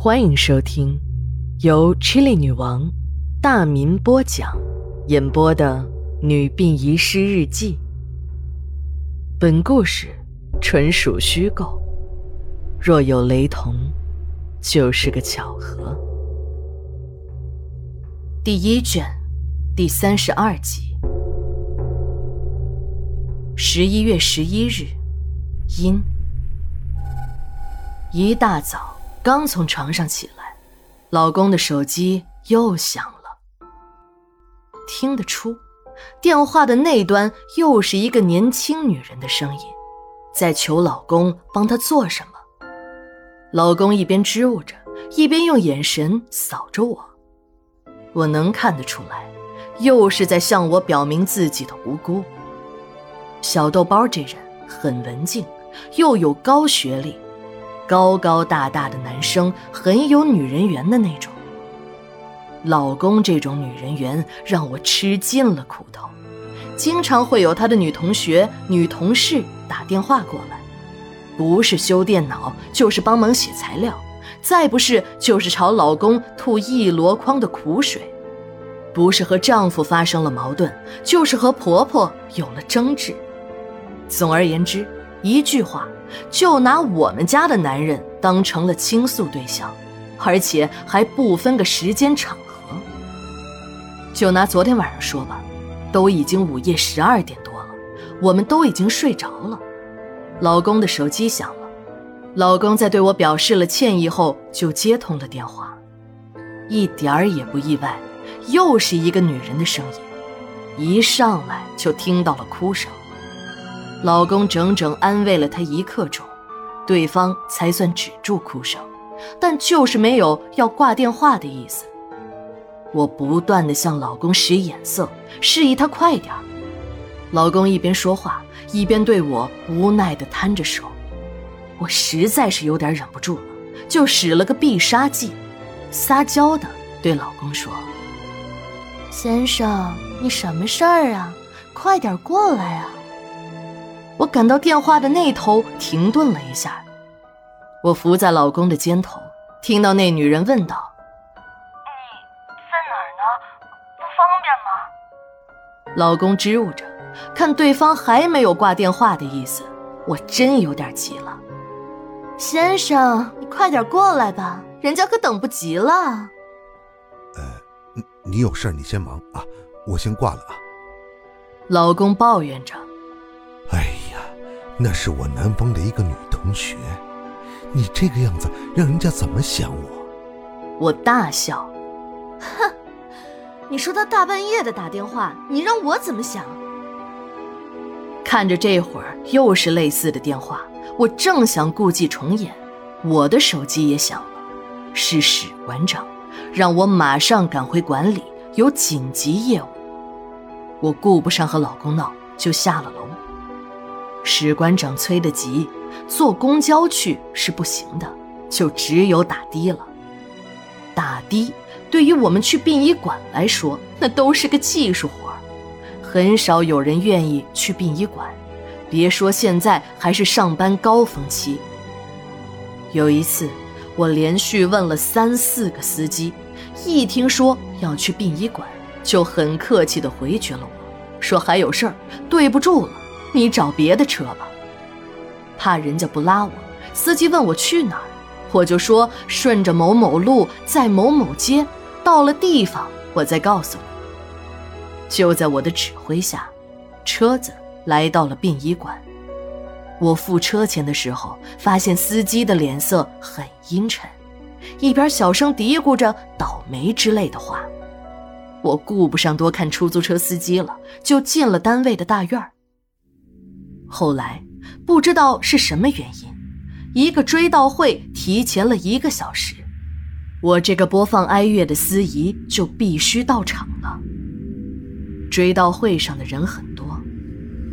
欢迎收听由 Chili 女王大民播讲、演播的《女病遗失日记》。本故事纯属虚构，若有雷同，就是个巧合。第一卷第三十二集。十一月十一日，阴。一大早。刚从床上起来，老公的手机又响了。听得出，电话的那端又是一个年轻女人的声音，在求老公帮她做什么。老公一边支吾着，一边用眼神扫着我。我能看得出来，又是在向我表明自己的无辜。小豆包这人很文静，又有高学历。高高大大的男生，很有女人缘的那种。老公这种女人缘让我吃尽了苦头，经常会有他的女同学、女同事打电话过来，不是修电脑，就是帮忙写材料，再不是就是朝老公吐一箩筐的苦水，不是和丈夫发生了矛盾，就是和婆婆有了争执。总而言之，一句话。就拿我们家的男人当成了倾诉对象，而且还不分个时间场合。就拿昨天晚上说吧，都已经午夜十二点多了，我们都已经睡着了。老公的手机响了，老公在对我表示了歉意后就接通了电话，一点儿也不意外，又是一个女人的声音，一上来就听到了哭声。老公整整安慰了她一刻钟，对方才算止住哭声，但就是没有要挂电话的意思。我不断的向老公使眼色，示意他快点老公一边说话，一边对我无奈的摊着手。我实在是有点忍不住了，就使了个必杀技，撒娇的对老公说：“先生，你什么事儿啊？快点过来啊！”我赶到电话的那头，停顿了一下。我伏在老公的肩头，听到那女人问道：“你在哪儿呢？不方便吗？”老公支吾着，看对方还没有挂电话的意思，我真有点急了。先生，你快点过来吧，人家可等不及了。呃，你有事你先忙啊，我先挂了啊。老公抱怨着。哎。那是我南方的一个女同学，你这个样子让人家怎么想我？我大笑，哼！你说他大半夜的打电话，你让我怎么想？看着这会儿又是类似的电话，我正想故伎重演，我的手机也响了，是史馆长，让我马上赶回馆里，有紧急业务。我顾不上和老公闹，就下了楼。史馆长催得急，坐公交去是不行的，就只有打的了。打的对于我们去殡仪馆来说，那都是个技术活，很少有人愿意去殡仪馆。别说现在还是上班高峰期。有一次，我连续问了三四个司机，一听说要去殡仪馆，就很客气地回绝了我，说还有事儿，对不住了。你找别的车吧，怕人家不拉我。司机问我去哪儿，我就说顺着某某路，在某某街，到了地方我再告诉你。就在我的指挥下，车子来到了殡仪馆。我付车钱的时候，发现司机的脸色很阴沉，一边小声嘀咕着倒霉之类的话。我顾不上多看出租车司机了，就进了单位的大院儿。后来，不知道是什么原因，一个追悼会提前了一个小时，我这个播放哀乐的司仪就必须到场了。追悼会上的人很多，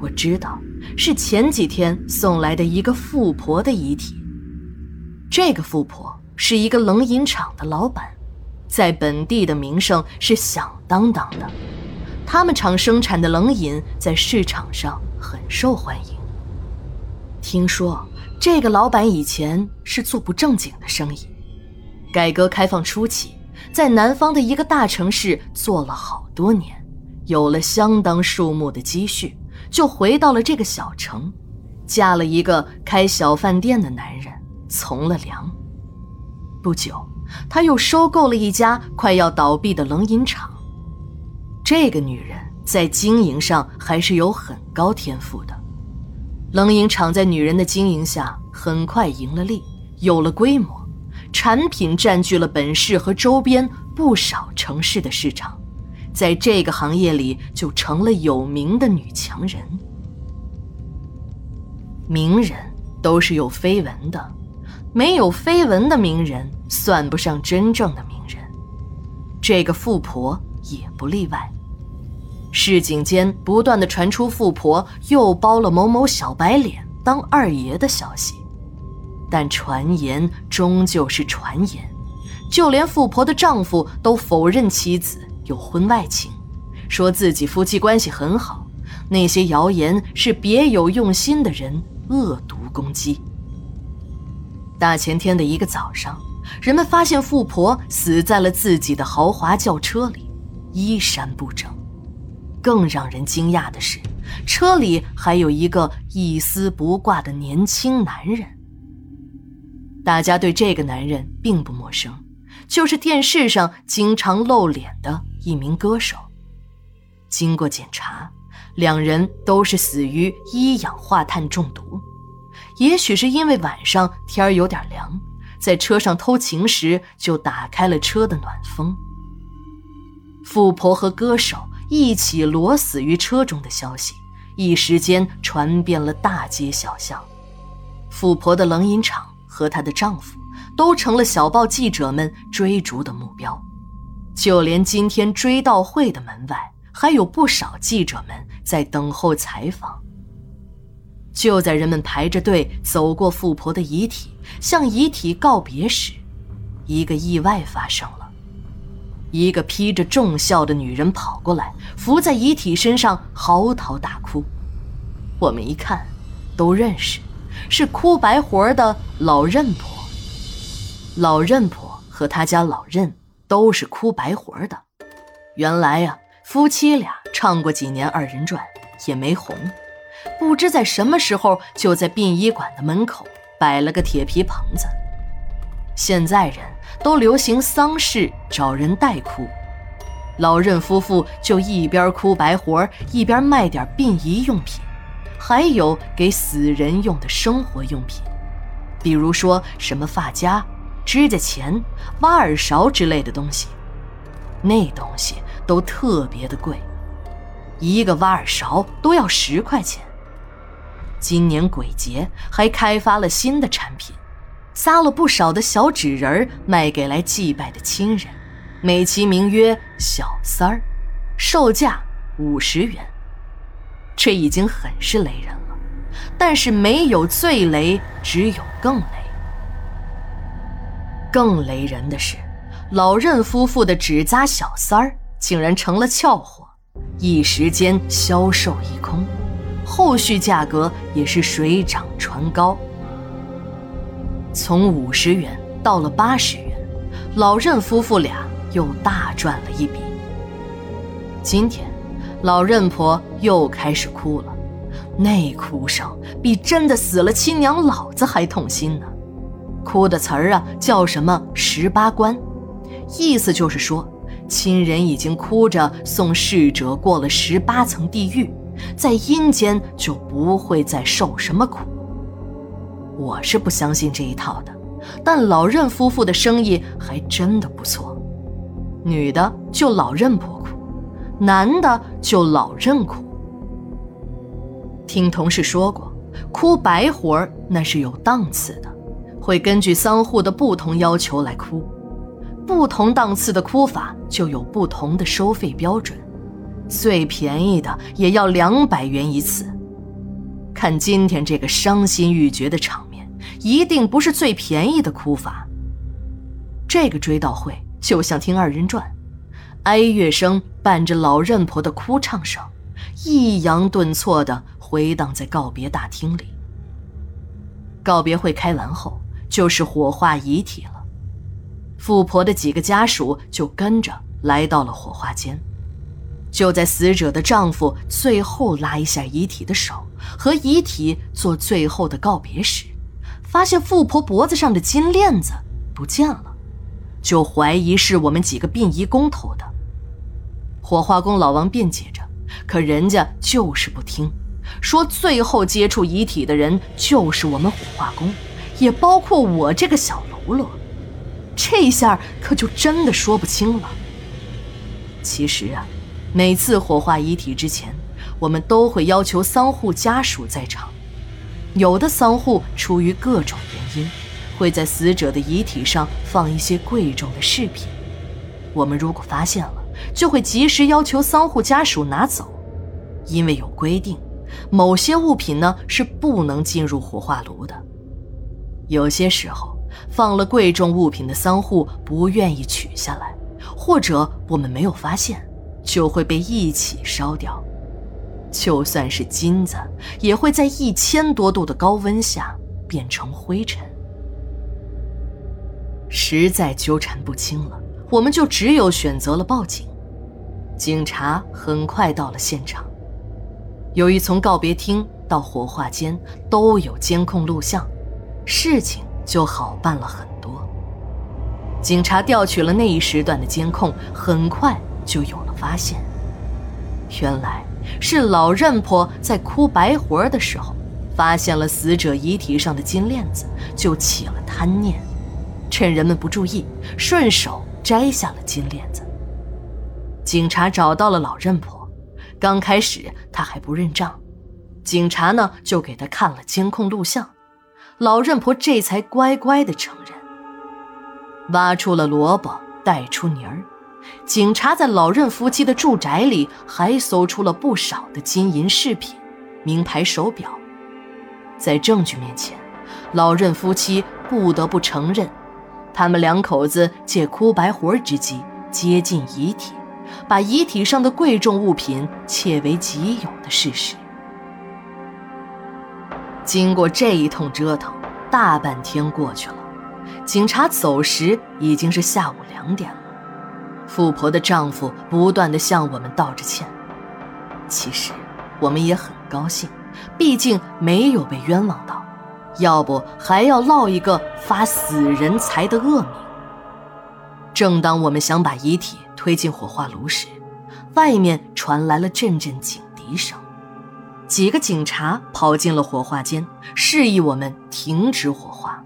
我知道是前几天送来的一个富婆的遗体。这个富婆是一个冷饮厂的老板，在本地的名声是响当当的。他们厂生产的冷饮在市场上很受欢迎。听说这个老板以前是做不正经的生意，改革开放初期，在南方的一个大城市做了好多年，有了相当数目的积蓄，就回到了这个小城，嫁了一个开小饭店的男人，从了良。不久，他又收购了一家快要倒闭的冷饮厂。这个女人在经营上还是有很高天赋的。冷饮厂在女人的经营下很快赢了利，有了规模，产品占据了本市和周边不少城市的市场，在这个行业里就成了有名的女强人。名人都是有绯闻的，没有绯闻的名人算不上真正的名人，这个富婆也不例外。市井间不断的传出富婆又包了某某小白脸当二爷的消息，但传言终究是传言，就连富婆的丈夫都否认妻子有婚外情，说自己夫妻关系很好。那些谣言是别有用心的人恶毒攻击。大前天的一个早上，人们发现富婆死在了自己的豪华轿车里，衣衫不整。更让人惊讶的是，车里还有一个一丝不挂的年轻男人。大家对这个男人并不陌生，就是电视上经常露脸的一名歌手。经过检查，两人都是死于一氧化碳中毒。也许是因为晚上天儿有点凉，在车上偷情时就打开了车的暖风。富婆和歌手。一起裸死于车中的消息，一时间传遍了大街小巷。富婆的冷饮厂和她的丈夫都成了小报记者们追逐的目标，就连今天追悼会的门外，还有不少记者们在等候采访。就在人们排着队走过富婆的遗体，向遗体告别时，一个意外发生了。一个披着重孝的女人跑过来，伏在遗体身上嚎啕大哭。我们一看，都认识，是哭白活的老任婆。老任婆和他家老任都是哭白活的。原来呀，夫妻俩唱过几年二人转，也没红。不知在什么时候，就在殡仪馆的门口摆了个铁皮棚子。现在人都流行丧事找人代哭，老任夫妇就一边哭白活，一边卖点殡仪用品，还有给死人用的生活用品，比如说什么发夹、指甲钳、挖耳勺之类的东西。那东西都特别的贵，一个挖耳勺都要十块钱。今年鬼节还开发了新的产品。撒了不少的小纸人卖给来祭拜的亲人，美其名曰“小三儿”，售价五十元。这已经很是雷人了，但是没有最雷，只有更雷。更雷人的是，老任夫妇的纸扎小三儿竟然成了俏货，一时间销售一空，后续价格也是水涨船高。从五十元到了八十元，老任夫妇俩又大赚了一笔。今天，老任婆又开始哭了，那哭声比真的死了亲娘老子还痛心呢。哭的词儿啊，叫什么“十八关”，意思就是说，亲人已经哭着送逝者过了十八层地狱，在阴间就不会再受什么苦。我是不相信这一套的，但老任夫妇的生意还真的不错。女的就老任婆哭，男的就老任哭。听同事说过，哭白活那是有档次的，会根据丧户的不同要求来哭，不同档次的哭法就有不同的收费标准，最便宜的也要两百元一次。看今天这个伤心欲绝的场。一定不是最便宜的哭法。这个追悼会就像听二人转，哀乐声伴着老任婆的哭唱声，抑扬顿挫地回荡在告别大厅里。告别会开完后，就是火化遗体了。富婆的几个家属就跟着来到了火化间。就在死者的丈夫最后拉一下遗体的手，和遗体做最后的告别时，发现富婆脖子上的金链子不见了，就怀疑是我们几个殡仪工偷的。火化工老王辩解着，可人家就是不听，说最后接触遗体的人就是我们火化工，也包括我这个小喽啰。这下可就真的说不清了。其实啊，每次火化遗体之前，我们都会要求丧户家属在场。有的丧户出于各种原因，会在死者的遗体上放一些贵重的饰品。我们如果发现了，就会及时要求丧户家属拿走，因为有规定，某些物品呢是不能进入火化炉的。有些时候。放了贵重物品的丧户不愿意取下来，或者我们没有发现，就会被一起烧掉。就算是金子，也会在一千多度的高温下变成灰尘。实在纠缠不清了，我们就只有选择了报警。警察很快到了现场，由于从告别厅到火化间都有监控录像，事情。就好办了很多。警察调取了那一时段的监控，很快就有了发现。原来是老任婆在哭白活的时候，发现了死者遗体上的金链子，就起了贪念，趁人们不注意，顺手摘下了金链子。警察找到了老任婆，刚开始她还不认账，警察呢就给她看了监控录像。老任婆这才乖乖的承认。挖出了萝卜带出泥儿，警察在老任夫妻的住宅里还搜出了不少的金银饰品、名牌手表。在证据面前，老任夫妻不得不承认，他们两口子借哭白活之机接近遗体，把遗体上的贵重物品窃为己有的事实。经过这一通折腾，大半天过去了。警察走时已经是下午两点了。富婆的丈夫不断的向我们道着歉。其实我们也很高兴，毕竟没有被冤枉到，要不还要落一个发死人财的恶名。正当我们想把遗体推进火化炉时，外面传来了阵阵警笛声。几个警察跑进了火化间，示意我们停止火化。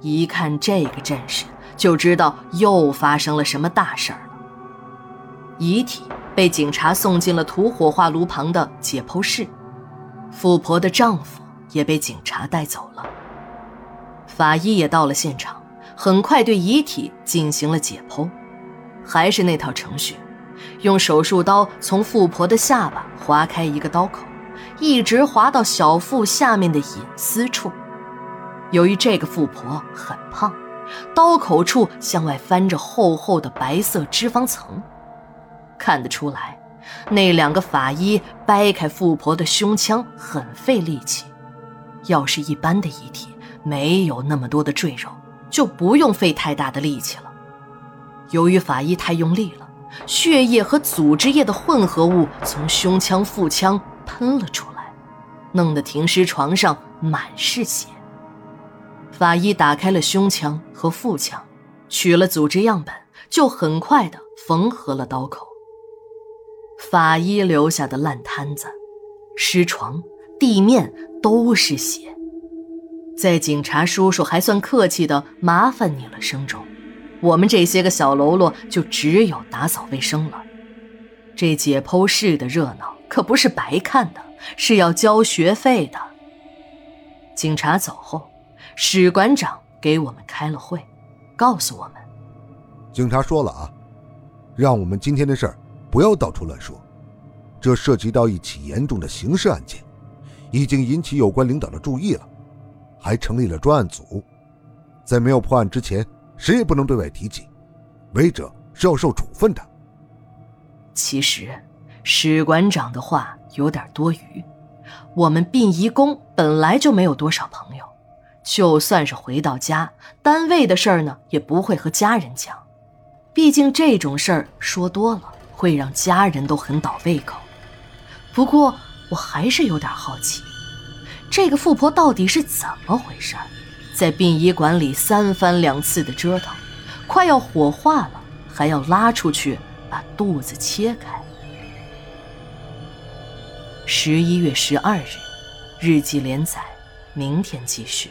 一看这个阵势，就知道又发生了什么大事儿了。遗体被警察送进了土火化炉旁的解剖室，富婆的丈夫也被警察带走了。法医也到了现场，很快对遗体进行了解剖，还是那套程序，用手术刀从富婆的下巴划开一个刀口。一直划到小腹下面的隐私处。由于这个富婆很胖，刀口处向外翻着厚厚的白色脂肪层，看得出来，那两个法医掰开富婆的胸腔很费力气。要是一般的遗体，没有那么多的赘肉，就不用费太大的力气了。由于法医太用力了，血液和组织液的混合物从胸腔、腹腔。喷了出来，弄得停尸床上满是血。法医打开了胸腔和腹腔，取了组织样本，就很快的缝合了刀口。法医留下的烂摊子、尸床、地面都是血。在警察叔叔还算客气的“麻烦你了”声中，我们这些个小喽啰就只有打扫卫生了。这解剖室的热闹。可不是白看的，是要交学费的。警察走后，史馆长给我们开了会，告诉我们：警察说了啊，让我们今天的事儿不要到处乱说，这涉及到一起严重的刑事案件，已经引起有关领导的注意了，还成立了专案组，在没有破案之前，谁也不能对外提起，违者是要受处分的。其实。史馆长的话有点多余，我们殡仪工本来就没有多少朋友，就算是回到家，单位的事儿呢，也不会和家人讲，毕竟这种事儿说多了会让家人都很倒胃口。不过我还是有点好奇，这个富婆到底是怎么回事？在殡仪馆里三番两次的折腾，快要火化了，还要拉出去把肚子切开。十一月十二日，日记连载，明天继续。